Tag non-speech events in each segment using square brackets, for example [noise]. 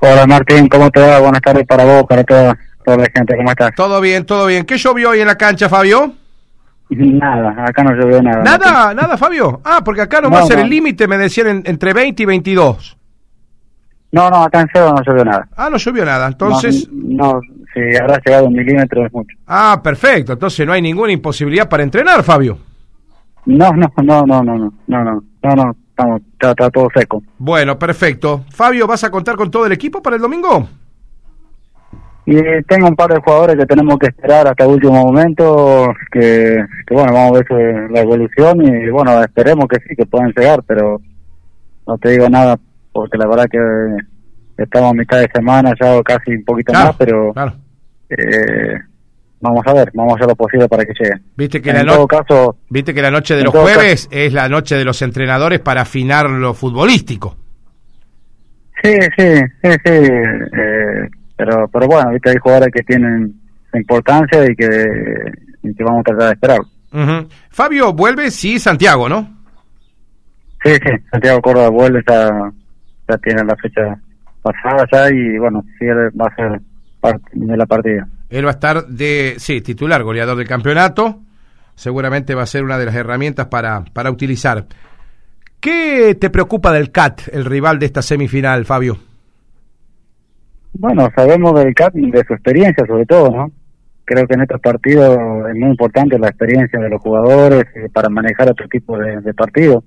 Hola Martín, ¿cómo te va? Buenas tardes para vos, para toda, toda la gente, ¿cómo estás? Todo bien, todo bien. ¿Qué llovió hoy en la cancha, Fabio? Nada, acá no llovió nada. Nada, nada, Fabio. Ah, porque acá nomás No, no. el límite me decían en- entre 20 y 22. No, no, acá en Cero no llovió nada. Ah, no llovió nada. Entonces, No, no, si habrá llegado un milímetro es mucho. ah, perfecto. Entonces no hay ninguna imposibilidad para entrenar, Fabio. No, no, no, no, no, no, no, no, no, no, estamos, está, está todo seco. Bueno, perfecto. Fabio, ¿vas a contar con todo el equipo para el domingo? Y eh, tengo un par de jugadores que tenemos que esperar hasta el último momento, que, que bueno, vamos a ver la evolución y bueno, esperemos que sí, que puedan llegar, pero no te digo nada porque la verdad que estamos a mitad de semana ya casi un poquito Claro, más, pero claro. eh, vamos a ver, vamos a hacer lo posible para que lleguen. Viste que en la no- todo caso, Viste que la noche de los jueves es la noche de los entrenadores para afinar lo futbolístico. sí, sí, sí, sí, eh, pero, pero bueno, viste, hay jugadores que tienen importancia y que, y que vamos a tratar de esperar. Ujú. Fabio, vuelve, sí, Santiago, ¿no? Sí, sí, Santiago Córdoba vuelve, ya, ya tiene la fecha pasada ya y bueno, sí, va a ser parte de la partida. Él va a estar de, sí, titular, goleador del campeonato. Seguramente va a ser una de las herramientas para, para utilizar. ¿Qué te preocupa del CAT, el rival de esta semifinal, Fabio? Bueno, sabemos del CAT de su experiencia sobre todo, ¿no? Creo que en estos partidos es muy importante la experiencia de los jugadores eh, para manejar otro tipo de, de partidos.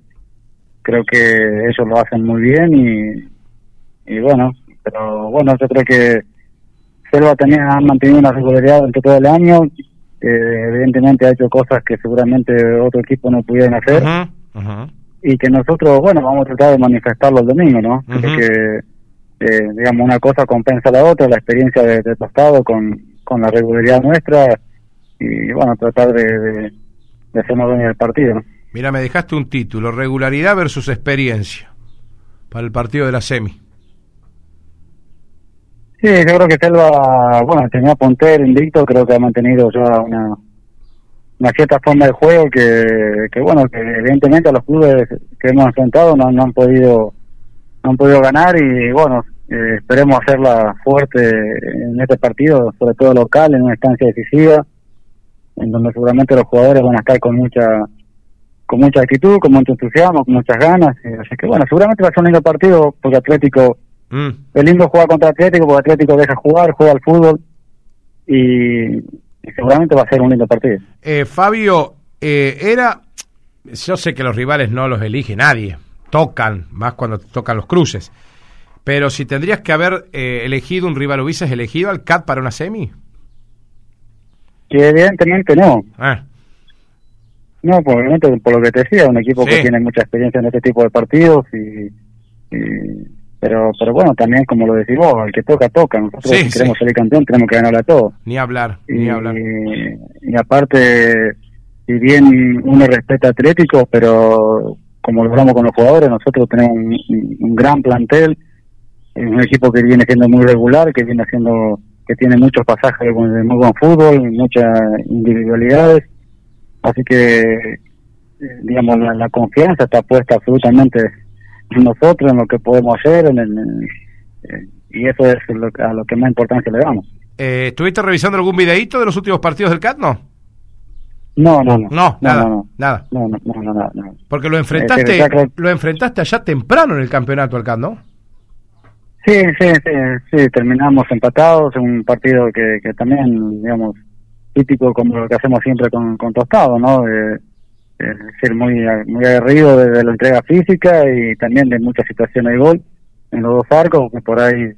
Creo que ellos lo hacen muy bien y, y bueno, pero bueno, yo creo que Selva también ha mantenido una regularidad durante todo el año. eh, evidentemente ha hecho cosas que seguramente otro equipo no pudieran hacer. Y que nosotros, bueno, vamos a tratar de manifestarlo el domingo, ¿no? Creo Ujú. que, eh, digamos, una cosa compensa a la otra, la experiencia de, de Tostado con, con la regularidad nuestra y, bueno, tratar de, de, de hacernos dueños del partido, ¿no? Mira, me dejaste un título, regularidad versus experiencia, para el partido de la semi. Sí, yo creo que Selva, bueno, tenía Ponter invicto, creo que ha mantenido ya una, cierta forma de juego que, que, bueno, que evidentemente a los clubes que hemos enfrentado no, no han podido no han podido ganar y bueno, eh, esperemos hacerla fuerte en este partido, sobre todo local, en una instancia decisiva, en donde seguramente los jugadores van a estar con mucha con mucha actitud, con mucho entusiasmo, con muchas ganas, así que bueno, seguramente va a ser un lindo partido porque Atlético Mm. es lindo jugar contra Atlético porque Atlético deja jugar, juega al fútbol y, y seguramente va a ser un lindo partido. Eh, Fabio, eh, era, yo sé que los rivales no los elige nadie, tocan, más cuando tocan los cruces, pero si tendrías que haber eh, elegido un rival, ¿hubieses elegido al CAT para una semi? Que evidentemente no, Ah, no, por, por lo que te decía, un equipo Sí. que tiene mucha experiencia en este tipo de partidos y, y- pero pero bueno, también como lo decís vos, el que toca, toca, nosotros Sí, si queremos sí. salir campeón tenemos que ganarle a todos. ni hablar, Y, ni hablar. y aparte, si bien uno respeta Atlético, pero como lo hablamos con los jugadores, nosotros tenemos un, un- gran plantel, es un equipo que viene siendo muy regular, que viene haciendo, que tiene muchos pasajes de muy buen fútbol, muchas individualidades, así que, eh, digamos, la, la confianza está puesta absolutamente en nosotros, en lo que podemos hacer, en, en- eh, y eso es lo, a lo que más importancia le damos. Eh, ¿Estuviste revisando algún videíto de los últimos partidos del CAT? No, No, no, no. no, nada, no, no. nada. No, no, no, no, no, no. Porque lo Eh, enfrentaste, creo- lo enfrentaste allá temprano en el campeonato al CAT, ¿no? Sí, sí, sí, sí, terminamos empatados en un partido que, que también, digamos, típico como lo que hacemos siempre con, con Tostado, ¿no? De, de ser muy, muy aguerrido desde la entrega física y también de muchas situaciones de gol en los dos arcos, que por ahí,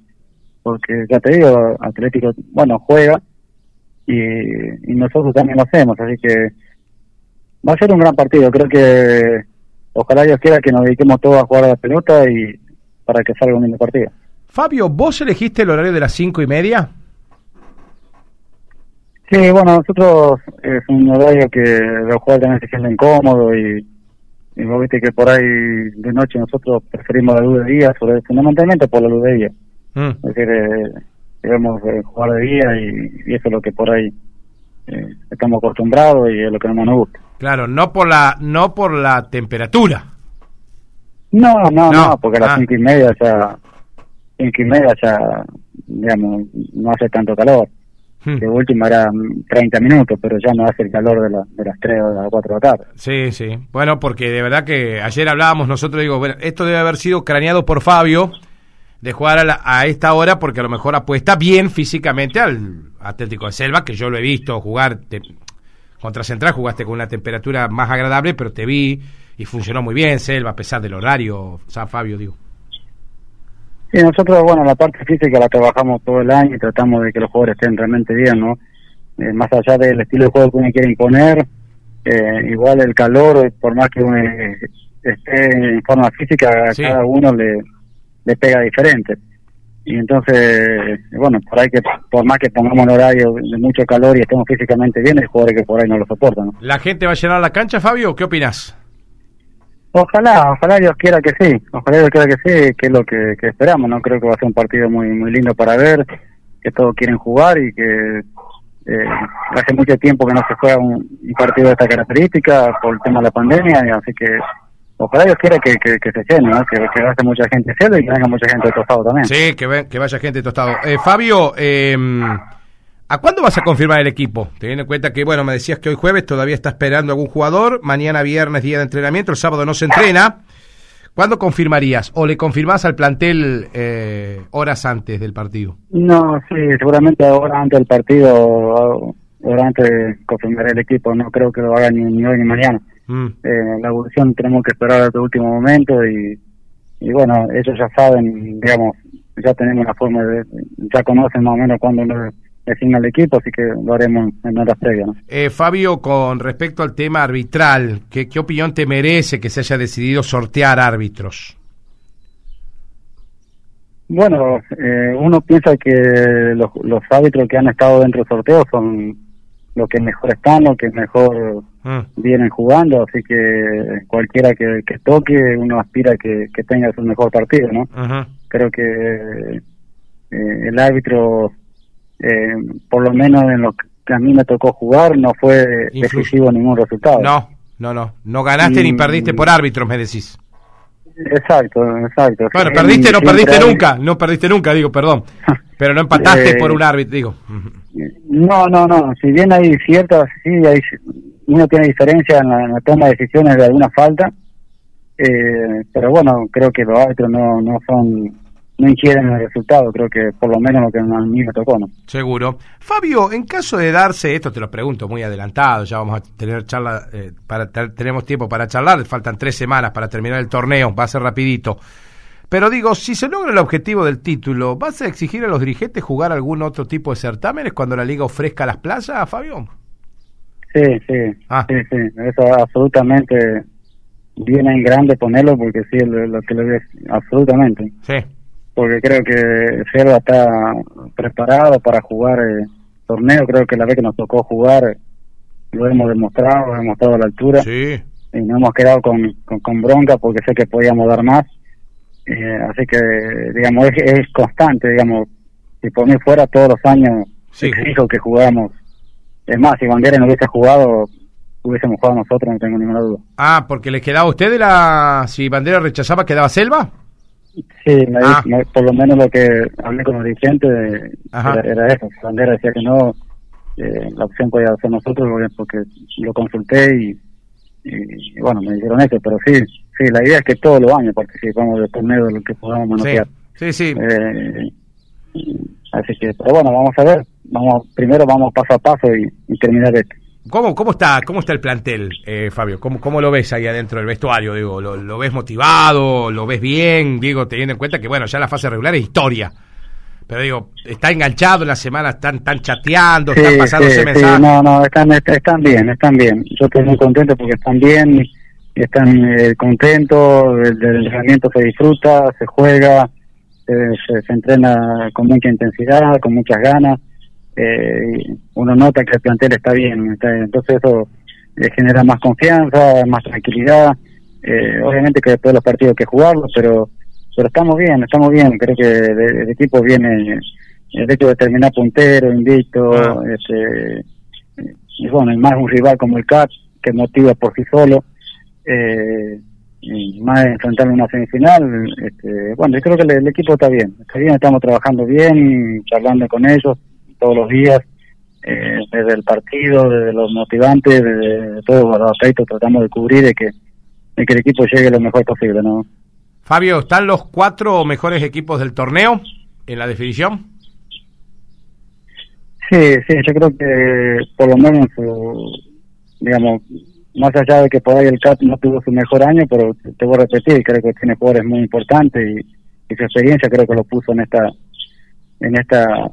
porque ya te digo, Atlético, bueno, juega y, y nosotros también lo hacemos, así que va a ser un gran partido, creo que ojalá Dios quiera que nos dediquemos todos a jugar a la pelota y para que salga un lindo partido. Fabio, ¿vos elegiste el horario de las cinco y media? Sí, bueno, nosotros es un horario que los jugadores también se sienten cómodos y, y vos viste que por ahí de noche nosotros preferimos la luz de día, sobre, fundamentalmente por la luz de día. Mm. Es decir, eh, queremos eh, jugar de día y, y eso es lo que por ahí eh, estamos acostumbrados y es lo que más nos gusta. Claro, no por la, no por la temperatura. No, no, No, no, porque a las ah. cinco y media ya, cinco y media ya, digamos, no hace tanto calor. Hmm. De última era 30 minutos, pero ya no hace el calor de, la- de las 3 o las 4 de la tarde. Sí, sí. Bueno, porque de verdad que ayer hablábamos nosotros, digo, bueno, esto debe haber sido craneado por Fabio de jugar a, la- a esta hora porque a lo mejor apuesta bien físicamente al Atlético de Selva, que yo lo he visto jugar te- contra Central, jugaste con una temperatura más agradable, pero te vi y funcionó muy bien Selva a pesar del horario, San Fabio, digo. Sí, nosotros, bueno, la parte física la trabajamos todo el año y tratamos de que los jugadores estén realmente bien, ¿no? Eh, más allá del estilo de juego que uno quiere imponer, eh, igual el calor, por más que uno eh, esté en forma física, a Sí. cada uno le, le pega diferente. Y entonces, bueno, por ahí que, por más que pongamos un horario de mucho calor y estemos físicamente bien, hay jugadores que por ahí no lo soportan, ¿no? ¿La gente va a llenar la cancha, Fabio? ¿Qué opinas? Ojalá, ojalá Dios quiera que sí, ojalá Dios quiera que sí, que es lo que, esperamos, ¿no? Creo que va a ser un partido muy muy lindo para ver, que todos quieren jugar y que eh, hace mucho tiempo que no se juega un, partido de esta característica por el tema de la pandemia, y así que ojalá Dios quiera que, que, que se llene, ¿no? Que, que mucha gente cielo y que venga mucha gente de tostado también. Sí, que, que vaya gente tostado. Eh, Fabio, eh, ¿a cuándo vas a confirmar el equipo? Teniendo en cuenta que, bueno, me decías que hoy jueves todavía está esperando algún jugador, mañana viernes día de entrenamiento, el sábado no se entrena. ¿Cuándo confirmarías? ¿O le confirmás al plantel eh, horas antes del partido? No, sí, seguramente ahora antes del partido, ahora antes de confirmar el equipo, no creo que lo haga ni, ni hoy ni mañana. Mm, eh, la evolución tenemos que esperar hasta el último momento y, y bueno, ellos ya saben, digamos, ya tenemos una forma de, ya conocen más o menos cuándo uno designa el equipo, así que lo haremos en horas previas. ¿no? Eh, Fabio, con respecto al tema arbitral, ¿qué, ¿qué opinión te merece que se haya decidido sortear árbitros? Bueno, eh, uno piensa que los, los árbitros que han estado dentro del sorteo son los que mejor están, los que mejor Mm, vienen jugando, así que cualquiera que, que toque, uno aspira que, que tenga su mejor partido, ¿no? creo que eh, el árbitro, eh, por lo menos en lo que a mí me tocó jugar, no fue decisivo ningún resultado. No, no, no. No ganaste ni perdiste por árbitros, me decís. Exacto, exacto. Bueno, perdiste, no perdiste hay- nunca, no perdiste nunca, digo, perdón. [laughs] Pero no empataste Eh, por un árbitro, digo. No, no, no. Si bien hay ciertas, sí, hay, uno tiene diferencia en la, en la toma de decisiones de alguna falta, eh, pero bueno, creo que los árbitros no, no son, no inciden en el resultado. Creo que por lo menos lo que a mí me tocó, ¿no? Seguro. Fabio, en caso de darse, esto te lo pregunto muy adelantado, ya vamos a tener charla, eh, para, te- tenemos tiempo para charlar, faltan tres semanas para terminar el torneo, va a ser rapidito. Pero digo, si se logra el objetivo del título, ¿vas a exigir a los dirigentes jugar algún otro tipo de certámenes cuando la liga ofrezca las plazas, Fabio? Sí, sí, Ah. sí, sí, eso absolutamente viene en grande ponerlo porque sí, lo, lo que lo ves, absolutamente, Sí. Porque creo que Selva está preparado para jugar eh, torneo, creo que la vez que nos tocó jugar lo hemos demostrado, hemos estado a la altura Sí. y nos hemos quedado con, con, con bronca porque sé que podíamos dar más, Eh, así que digamos es, es constante, digamos, si por mí fuera todos los años Sí. exijo que jugáramos es más, si Bandera no hubiese jugado, hubiésemos jugado nosotros, no tengo ninguna duda. Ah, porque le quedaba a usted de la... Si Bandera rechazaba, ¿quedaba Selva? Sí, me Ah. me- por lo menos lo que hablé con los dirigentes era, era eso. Si Bandera decía que no, eh, la opción podía ser nosotros porque, lo consulté y, y, bueno, me dijeron eso, pero sí, sí, la idea es que todos los años participamos del torneo de lo que podamos Sí. manotear. Sí, sí. Eh, así que, pero bueno, vamos a ver. vamos Primero vamos paso a paso y, y terminar esto. ¿Cómo, cómo, está, ¿Cómo está el plantel, eh, Fabio? ¿Cómo, ¿Cómo lo ves ahí adentro del vestuario? Digo, ¿lo, ¿Lo ves motivado? ¿Lo ves bien? Digo, teniendo en cuenta que, bueno, ya la fase regular es historia. Pero digo, está enganchado en la semana, están, están chateando, están Sí, pasándose sí, mensajes. no, no, están, est- están bien, están bien. Yo estoy muy contento porque están bien, están eh, contentos, el, el entrenamiento se disfruta, se juega, eh, se, se entrena con mucha intensidad, con muchas ganas. Eh, uno nota que el plantel está bien, está- entonces eso eh, genera más confianza, más tranquilidad. Eh, obviamente que después de los partidos hay que jugarlos, pero pero estamos bien, estamos bien. Creo que de- el equipo viene el hecho de terminar puntero, invicto, Ah. este, y bueno, y más un rival como el CAT, que motiva por sí solo. Eh, y más enfrentar una semifinal. Este, bueno, yo creo que el, equipo está bien, está bien, estamos trabajando bien, charlando con ellos todos los días, eh, desde el partido, desde los motivantes, desde todos los aspectos, tratamos de cubrir de que, de que el equipo llegue lo mejor posible, ¿no? Fabio, ¿están los cuatro mejores equipos del torneo en la definición? Sí, sí, yo creo que por lo menos, digamos, más allá de que por ahí el CAP no tuvo su mejor año, pero te voy a repetir, creo que tiene jugadores muy importantes y, su experiencia creo que lo puso en esta en esta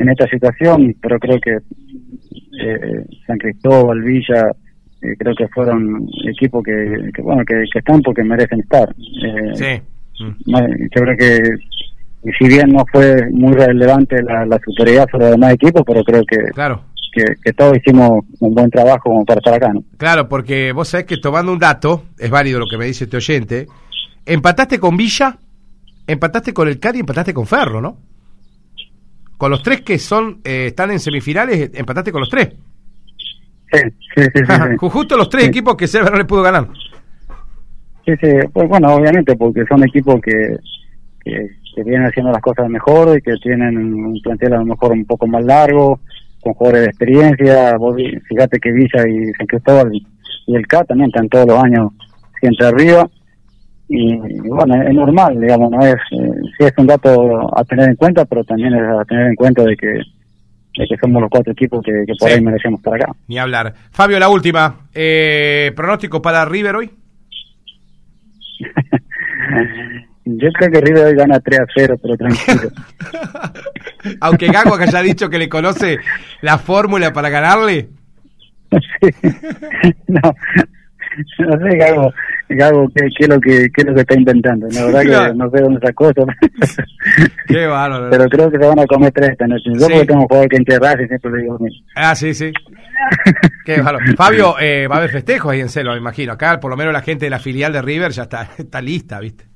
en esta situación, pero creo que eh, San Cristóbal, Villa, eh, creo que fueron equipos que, bueno que, están porque merecen estar. Eh, sí. Mm. Yo creo que si bien no fue muy relevante la, la superioridad sobre los demás equipos, pero creo que claro que, todos hicimos un buen trabajo para estar acá, ¿no? Claro, porque vos sabés que tomando un dato, es válido lo que me dice este oyente, empataste con Villa, empataste con el Cari, empataste con Ferro, ¿no? Con los tres que son eh, están en semifinales, empataste con los tres. Sí, sí, sí. Justo los tres equipos que Cerro no le pudo ganar. Sí, sí, pues bueno, obviamente, porque son equipos que, que, que vienen haciendo las cosas mejor y que tienen un plantel a lo mejor un poco más largo, con jugadores de experiencia. Vos fíjate que Villa y San Cristóbal y el K también están todos los años siempre arriba. Y, bueno, es normal, digamos, no es, sí es un dato a tener en cuenta, pero también es a tener en cuenta de que, de que somos los cuatro equipos que, por ahí merecemos estar acá. Ni hablar. Fabio, la última. Eh, ¿Pronóstico para River hoy? [laughs] Yo creo que River hoy gana 3 a 0, pero tranquilo. [laughs] Aunque Gago haya dicho que le conoce la fórmula para ganarle. [laughs] Sí. No, no sé, Gago, Gago ¿qué, qué, es lo que, qué es lo que está intentando. La verdad que no sé dónde sacó eso. [laughs] Qué bárbaro. Pero creo que se van a comer tres esta noche. Yo porque tengo un jugador que enterrarse siempre le digo Ah, sí, sí. Qué bárbaro. Fabio, eh, va a haber festejos ahí en Celo, me imagino. Acá, por lo menos la gente de la filial de River ya está, [laughs] está lista, ¿viste?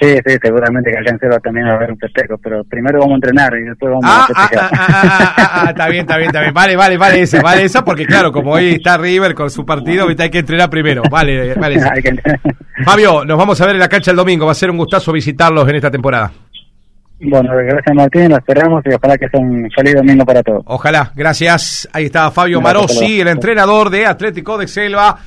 Sí, sí, seguramente que al también va a haber un festejo, pero primero vamos a entrenar y después vamos a festejar. Ah, ah, ah, está bien, está bien, está bien. Vale, vale, vale esa, vale esa, porque claro, como hoy está River con su partido, hay que entrenar primero. Vale, vale esa. Fabio, nos vamos a ver en la cancha el domingo. Va a ser un gustazo visitarlos en esta temporada. Bueno, gracias Martín, lo esperamos y ojalá que sea un feliz domingo para todos. Ojalá, gracias. Ahí está Fabio Marossi, el entrenador de Atlético de Selva.